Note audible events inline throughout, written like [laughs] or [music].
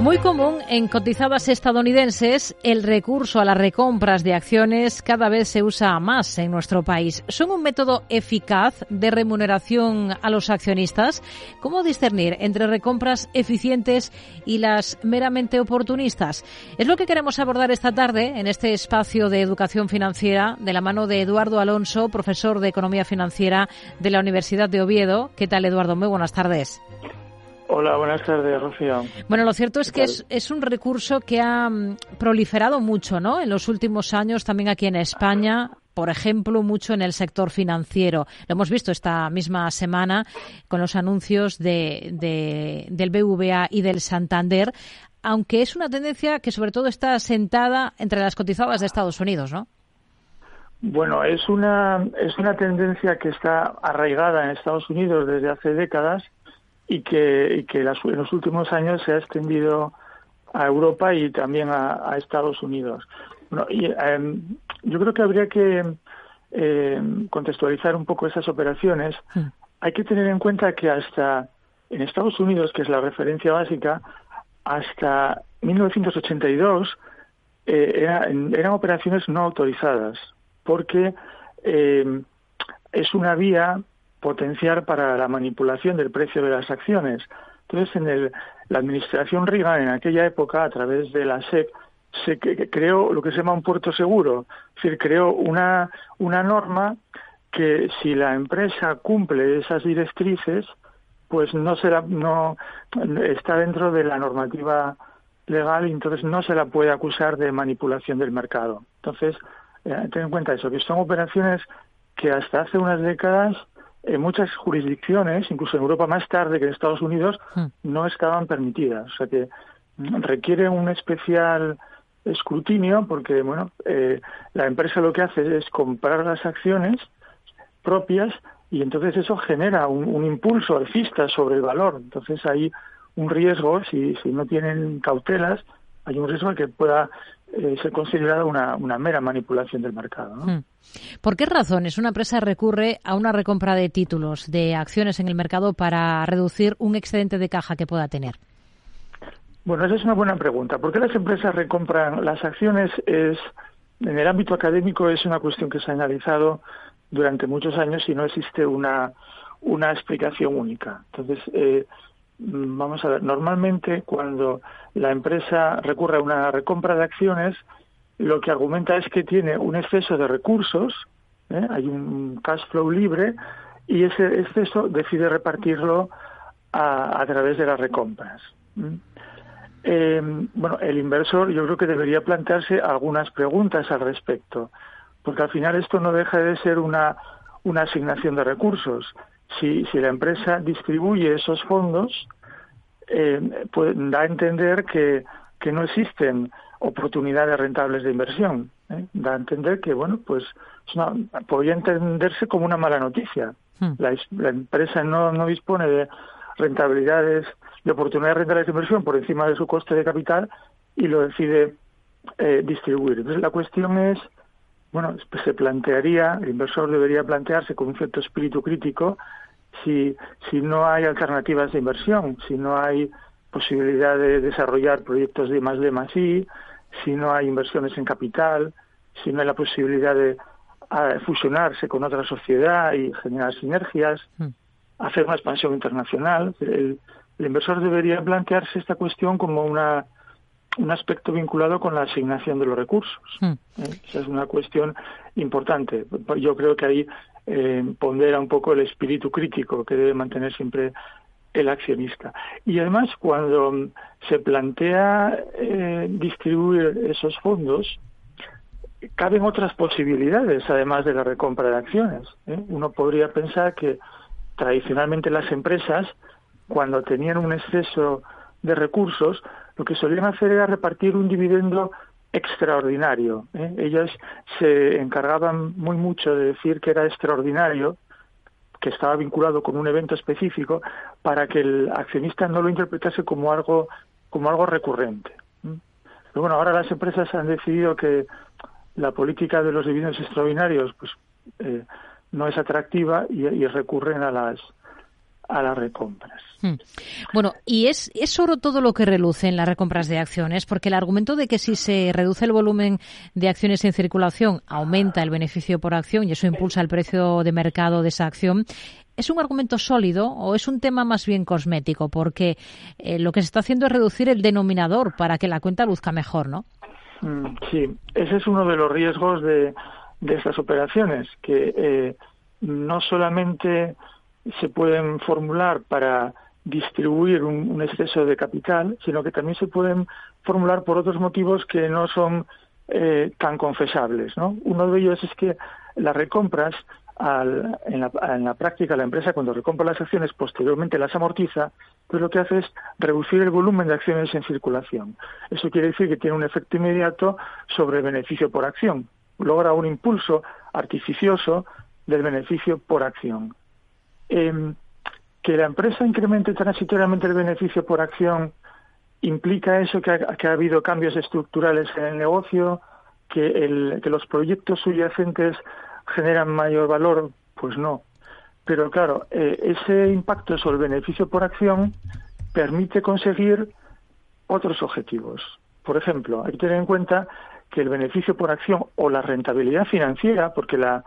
Muy común en cotizadas estadounidenses, el recurso a las recompras de acciones cada vez se usa más en nuestro país. ¿Son un método eficaz de remuneración a los accionistas? ¿Cómo discernir entre recompras eficientes y las meramente oportunistas? Es lo que queremos abordar esta tarde en este espacio de educación financiera de la mano de Eduardo Alonso, profesor de Economía Financiera de la Universidad de Oviedo. ¿Qué tal, Eduardo? Muy buenas tardes. Hola, buenas tardes, Rocío. Bueno, lo cierto es que es, es, un recurso que ha mm, proliferado mucho, ¿no? En los últimos años, también aquí en España, por ejemplo, mucho en el sector financiero. Lo hemos visto esta misma semana con los anuncios de, de, del BVA y del Santander, aunque es una tendencia que sobre todo está sentada entre las cotizadas de Estados Unidos, ¿no? Bueno, es una, es una tendencia que está arraigada en Estados Unidos desde hace décadas y que, que las, en los últimos años se ha extendido a Europa y también a, Estados Unidos. Bueno, y, em, yo creo que habría que em, contextualizar un poco esas operaciones. Hay que tener en cuenta que hasta en Estados Unidos, que es la referencia básica, hasta 1982 eh, eran operaciones no autorizadas, porque em, es una vía potenciar para la manipulación del precio de las acciones. Entonces, en el, la administración Reagan, en aquella época, a través de la SEC, se creó lo que se llama un puerto seguro, es decir, creó una, una norma que si la empresa cumple esas directrices, pues no será, no está dentro de la normativa legal y entonces no se la puede acusar de manipulación del mercado. Entonces, eh, ten en cuenta eso, que son operaciones que hasta hace unas décadas en muchas jurisdicciones, incluso en Europa más tarde que en Estados Unidos, hmm. no estaban permitidas. O sea que requiere un especial escrutinio porque, bueno, eh, la empresa lo que hace es comprar las acciones propias y entonces eso genera un, impulso alcista sobre el valor. Entonces hay un riesgo, si, si no tienen cautelas, hay un riesgo de que pueda eh, ser considerada una, una, mera manipulación del mercado. ¿no? Hmm. ¿Por qué razones una empresa recurre a una recompra de títulos, de acciones en el mercado para reducir un excedente de caja que pueda tener? Bueno, esa es una buena pregunta. ¿Por qué las empresas recompran las acciones? Es en el ámbito académico es una cuestión que se ha analizado durante muchos años y no existe una una explicación única. Entonces, eh, vamos a ver, normalmente cuando la empresa recurre a una recompra de acciones, lo que argumenta es que tiene un exceso de recursos, ¿eh? hay un cash flow libre, y ese exceso decide repartirlo a, través de las recompras. Eh, bueno, el inversor yo creo que debería plantearse algunas preguntas al respecto, porque al final esto no deja de ser una asignación de recursos si, si la empresa distribuye esos fondos, eh, pues, da a entender que, que no existen oportunidades rentables de inversión. ¿eh? Da a entender que, bueno, pues podría entenderse como una mala noticia. Hmm. La, la, empresa no, no dispone de rentabilidades, de oportunidades rentables de inversión por encima de su coste de capital y lo decide eh, distribuir. Entonces la cuestión es, bueno, se plantearía, el inversor debería plantearse con un cierto espíritu crítico si, si no hay alternativas de inversión, si no hay posibilidad de desarrollar proyectos de más de más I, si no hay inversiones en capital, si no hay la posibilidad de fusionarse con otra sociedad y generar sinergias, hmm. hacer una expansión internacional. El, inversor debería plantearse esta cuestión como una, un aspecto vinculado con la asignación de los recursos. Hmm. ¿Eh? Esa es una cuestión importante. Yo creo que ahí eh, pondera un poco el espíritu crítico que debe mantener siempre el accionista. Y además, cuando se plantea eh, distribuir esos fondos, caben otras posibilidades, además de la recompra de acciones. ¿eh? Uno podría pensar que tradicionalmente las empresas, cuando tenían un exceso de recursos, lo que solían hacer era repartir un dividendo extraordinario. ¿eh? Ellas se encargaban muy mucho de decir que era extraordinario, que estaba vinculado con un evento específico, para que el accionista no lo interpretase como algo como algo recurrente. Pero bueno, ahora las empresas han decidido que la política de los dividendos extraordinarios, pues, eh, no es atractiva y, recurren a las a las recompras. Hmm. Bueno, y es, es oro todo lo que reluce en las recompras de acciones, porque el argumento de que si se reduce el volumen de acciones en circulación, aumenta el beneficio por acción y eso impulsa el precio de mercado de esa acción, ¿Es un argumento sólido o es un tema más bien cosmético? Porque eh, lo que se está haciendo es reducir el denominador para que la cuenta luzca mejor, ¿no? Mm, sí, ese es uno de los riesgos de, de estas operaciones, que eh, no solamente se pueden formular para distribuir un, exceso de capital, sino que también se pueden formular por otros motivos que no son eh, tan confesables. ¿no? Uno de ellos es que las recompras, en, la, en, la, práctica, la empresa cuando recompra las acciones posteriormente las amortiza, pues lo que hace es reducir el volumen de acciones en circulación. Eso quiere decir que tiene un efecto inmediato sobre el beneficio por acción. Logra un impulso artificioso del beneficio por acción. Em, que la empresa incremente transitoriamente el beneficio por acción implica eso que ha, habido cambios estructurales en el negocio, que, el, que los proyectos subyacentes generan mayor valor, pues no. Pero claro, eh, ese impacto sobre el beneficio por acción permite conseguir otros objetivos. Por ejemplo, hay que tener en cuenta que el beneficio por acción o la rentabilidad financiera, porque la,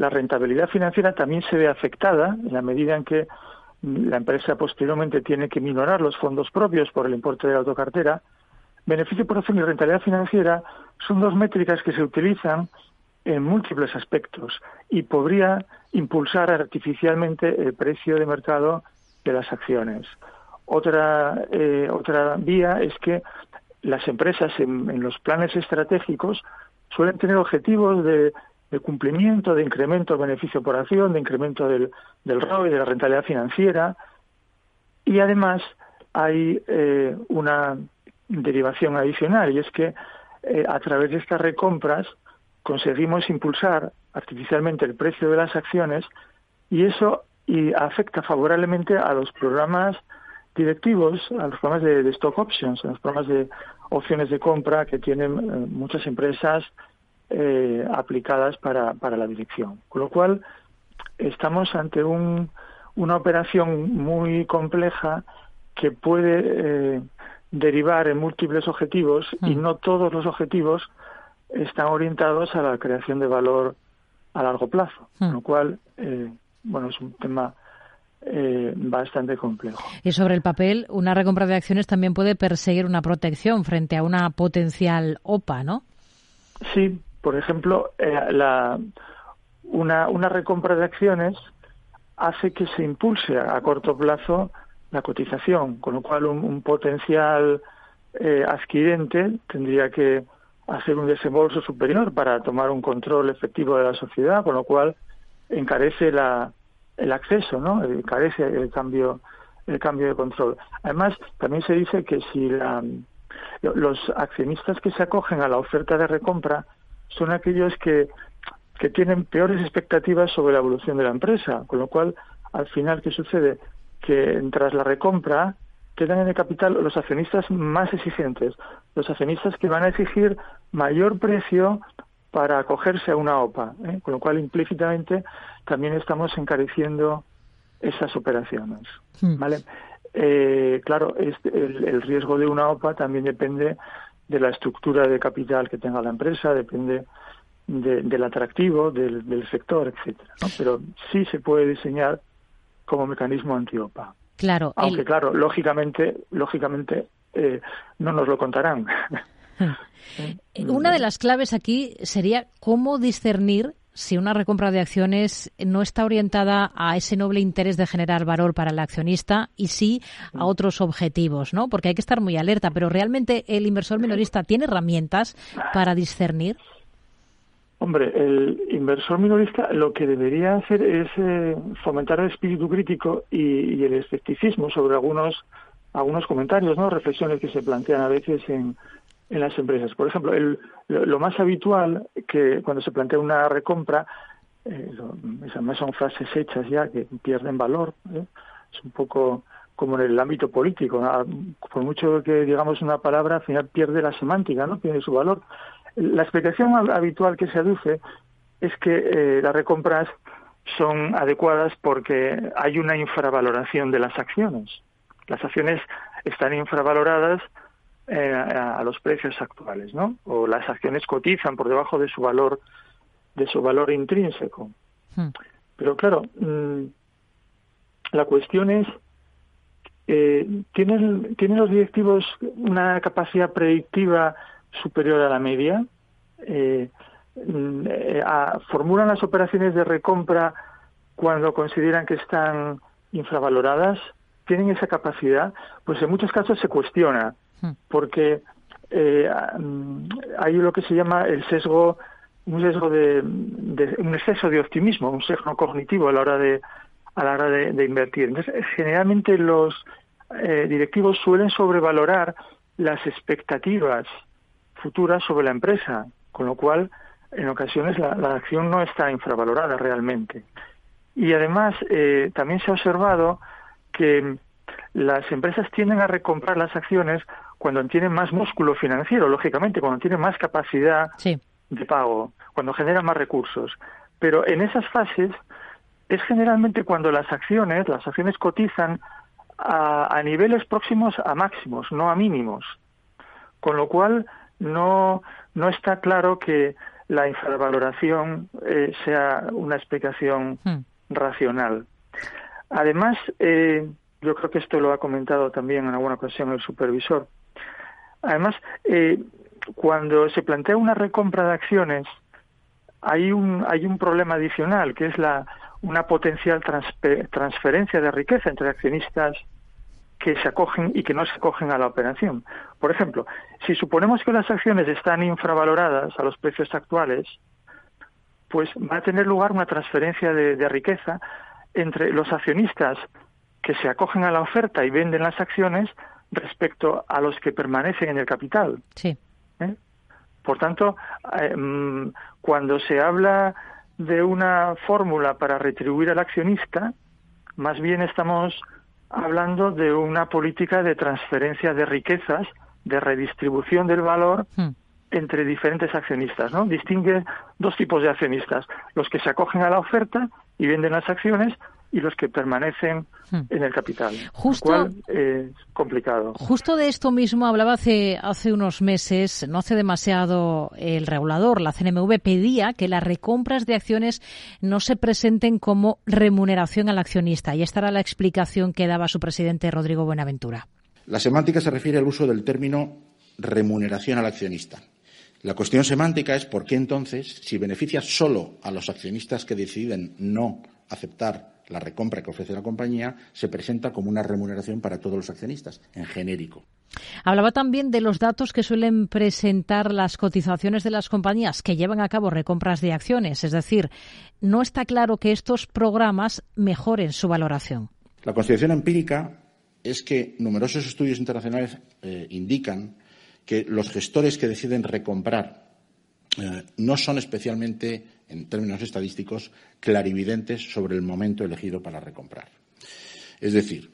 la rentabilidad financiera también se ve afectada en la medida en que la empresa posteriormente tiene que minorar los fondos propios por el importe de la autocartera. Beneficio por acción y rentabilidad financiera son dos métricas que se utilizan en múltiples aspectos y podría impulsar artificialmente el precio de mercado de las acciones. Otra, eh, otra vía es que las empresas en los planes estratégicos suelen tener objetivos de de cumplimiento, de incremento del beneficio por acción, de incremento del, del ROI, de la rentabilidad financiera. Y además hay eh, una derivación adicional y es que eh, a través de estas recompras conseguimos impulsar artificialmente el precio de las acciones y eso y afecta favorablemente a los programas directivos, a los programas de, stock options, a los programas de opciones de compra que tienen eh, muchas empresas eh, aplicadas para, para la dirección. Con lo cual, estamos ante un, una operación muy compleja que puede eh, derivar en múltiples objetivos y mm. no todos los objetivos están orientados a la creación de valor a largo plazo, con mm. lo cual, eh, bueno, es un tema eh, bastante complejo. Y sobre el papel, una recompra de acciones también puede perseguir una protección frente a una potencial OPA, ¿no? Sí, por ejemplo, eh, una, una recompra de acciones hace que se impulse a, corto plazo la cotización, con lo cual un, potencial eh, adquirente tendría que hacer un desembolso superior para tomar un control efectivo de la sociedad, con lo cual encarece la, el acceso, ¿no? Encarece el cambio el cambio de control. Además, también se dice que si la, los accionistas que se acogen a la oferta de recompra son aquellos que, que tienen peores expectativas sobre la evolución de la empresa, con lo cual, al final, ¿qué sucede? Que tras la recompra quedan en el capital los accionistas más exigentes, los accionistas que van a exigir mayor precio para acogerse a una OPA, ¿eh? con lo cual implícitamente también estamos encareciendo esas operaciones. Hmm. ¿vale? Eh, claro, este, el, el, riesgo de una OPA también depende de la estructura de capital que tenga la empresa, depende del atractivo del, sector, etcétera. Pero sí se puede diseñar como mecanismo antiopa. Claro. Aunque claro, lógicamente, lógicamente eh, no nos lo contarán. [laughs] Una de las claves aquí sería cómo discernir si una recompra de acciones no está orientada a ese noble interés de generar valor para el accionista y sí a otros objetivos, ¿no? Porque hay que estar muy alerta, pero realmente el inversor minorista tiene herramientas para discernir. Hombre, el inversor minorista lo que debería hacer es eh, fomentar el espíritu crítico y, el escepticismo sobre algunos algunos comentarios, ¿no? Reflexiones que se plantean a veces en, en las empresas. Por ejemplo, el, lo, más habitual que cuando se plantea una recompra, eh, esas son frases hechas ya que pierden valor, ¿eh? es un poco como en el ámbito político, por mucho que digamos una palabra, al final pierde la semántica, no pierde su valor. La explicación habitual que se aduce es que eh, las recompras son adecuadas porque hay una infravaloración de las acciones. Las acciones están infravaloradas eh, a los precios actuales, ¿no? O las acciones cotizan por debajo de su valor de su valor intrínseco. Hmm. Pero claro, mm, la cuestión es eh, ¿tienen, ¿tienen los directivos una capacidad predictiva superior a la media? Eh, mm, eh, ¿Formulan las operaciones de recompra cuando consideran que están infravaloradas? ¿Tienen esa capacidad? Pues en muchos casos se cuestiona. Porque eh, mm, hay lo que se llama el sesgo, un sesgo de, un exceso de optimismo, un sesgo cognitivo a la hora de a la hora de invertir. Entonces, generalmente los eh, directivos suelen sobrevalorar las expectativas futuras sobre la empresa, con lo cual en ocasiones la, acción no está infravalorada realmente. Y además eh, también se ha observado que las empresas tienden a recomprar las acciones cuando tienen más músculo financiero, lógicamente, cuando tienen más capacidad de pago, cuando generan más recursos. Pero en esas fases es generalmente cuando las acciones, las acciones cotizan a, niveles próximos a máximos, no a mínimos. Con lo cual, no, no está claro que la infravaloración eh, sea una explicación hmm. racional. Además, eh, yo creo que esto lo ha comentado también en alguna ocasión el supervisor. Además, eh, cuando se plantea una recompra de acciones, hay un, hay un problema adicional, que es la, una potencial transferencia de riqueza entre accionistas que se acogen y que no se acogen a la operación. Por ejemplo, si suponemos que las acciones están infravaloradas a los precios actuales, pues va a tener lugar una transferencia de, riqueza entre los accionistas que se acogen a la oferta y venden las acciones respecto a los que permanecen en el capital. Sí. ¿Eh? Por tanto, eh, mm, cuando se habla de una fórmula para retribuir al accionista, más bien estamos hablando de una política de transferencia de riquezas, de redistribución del valor hmm. entre diferentes accionistas, ¿no? Distingue dos tipos de accionistas, los que se acogen a la oferta y venden las acciones y los que permanecen hmm. en el capital. Justo, es complicado. Justo de esto mismo hablaba hace, hace unos meses, no hace demasiado, el regulador, la CNMV, pedía que las recompras de acciones no se presenten como remuneración al accionista. Y esta era la explicación que daba su presidente Rodrigo Buenaventura. La semántica se refiere al uso del término remuneración al accionista. La cuestión semántica es por qué entonces, si beneficia solo a los accionistas que deciden no aceptar la recompra que ofrece la compañía se presenta como una remuneración para todos los accionistas, en genérico. Hablaba también de los datos que suelen presentar las cotizaciones de las compañías que llevan a cabo recompras de acciones. Es decir, no está claro que estos programas mejoren su valoración. La consideración empírica es que numerosos estudios internacionales eh, indican que los gestores que deciden recomprar eh, no son especialmente en términos estadísticos, clarividentes sobre el momento elegido para recomprar. Es decir,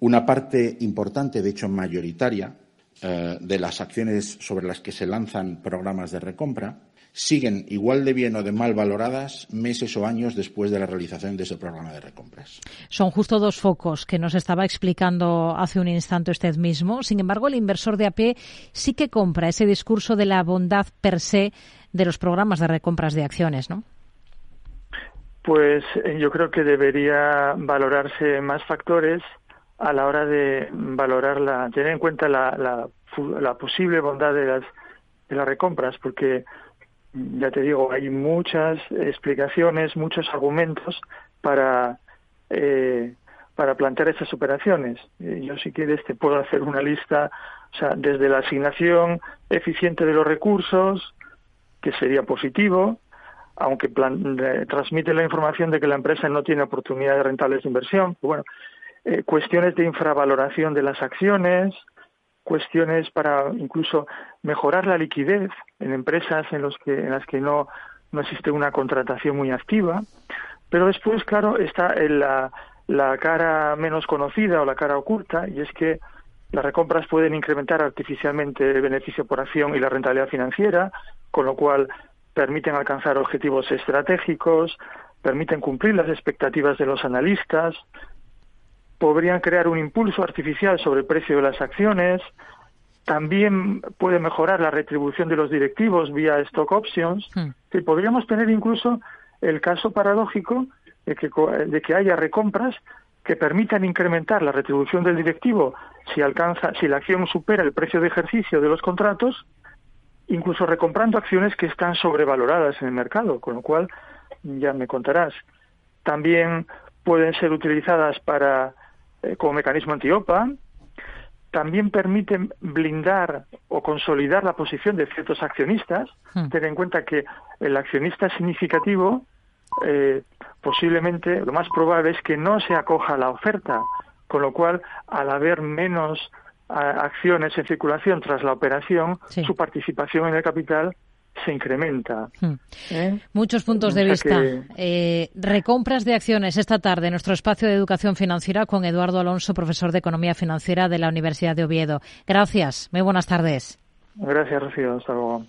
una parte importante, de hecho mayoritaria, eh, de las acciones sobre las que se lanzan programas de recompra siguen igual de bien o de mal valoradas meses o años después de la realización de ese programa de recompras. Son justo dos focos que nos estaba explicando hace un instante usted mismo. Sin embargo, el inversor de AP sí que compra ese discurso de la bondad per se de los programas de recompras de acciones, ¿no? Pues eh, yo creo que debería valorarse más factores a la hora de valorar la, tener en cuenta la, la, posible bondad de las, de las recompras, porque ya te digo, hay muchas explicaciones, muchos argumentos para eh, para plantear esas operaciones. Eh, yo si quieres te puedo hacer una lista, o sea, desde la asignación eficiente de los recursos, que sería positivo, aunque transmite la información de que la empresa no tiene oportunidades rentables de inversión. Bueno, eh, cuestiones de infravaloración de las acciones, cuestiones para incluso mejorar la liquidez en empresas en, los que, en las que no, no existe una contratación muy activa. Pero después, claro, está la, la cara menos conocida o la cara oculta, y es que las recompras pueden incrementar artificialmente el beneficio por acción y la rentabilidad financiera, con lo cual permiten alcanzar objetivos estratégicos, permiten cumplir las expectativas de los analistas, podrían crear un impulso artificial sobre el precio de las acciones, también puede mejorar la retribución de los directivos vía stock options. Hmm. podríamos tener incluso el caso paradójico de que, de que haya recompras que permitan incrementar la retribución del directivo si alcanza, si la acción supera el precio de ejercicio de los contratos, incluso recomprando acciones que están sobrevaloradas en el mercado, con lo cual ya me contarás. También pueden ser utilizadas para eh, como mecanismo antiopa, también permiten blindar o consolidar la posición de ciertos accionistas. Hmm. Ten en cuenta que el accionista significativo eh, posiblemente lo más probable es que no se acoja a la oferta, con lo cual al haber menos acciones en circulación tras la operación, su participación en el capital se incrementa. Hmm. ¿Eh? Muchos puntos de vista. Eh, recompras de acciones esta tarde en nuestro espacio de educación financiera con Eduardo Alonso, profesor de Economía Financiera de la Universidad de Oviedo. Gracias. Muy buenas tardes. Gracias, Rocío. Hasta luego.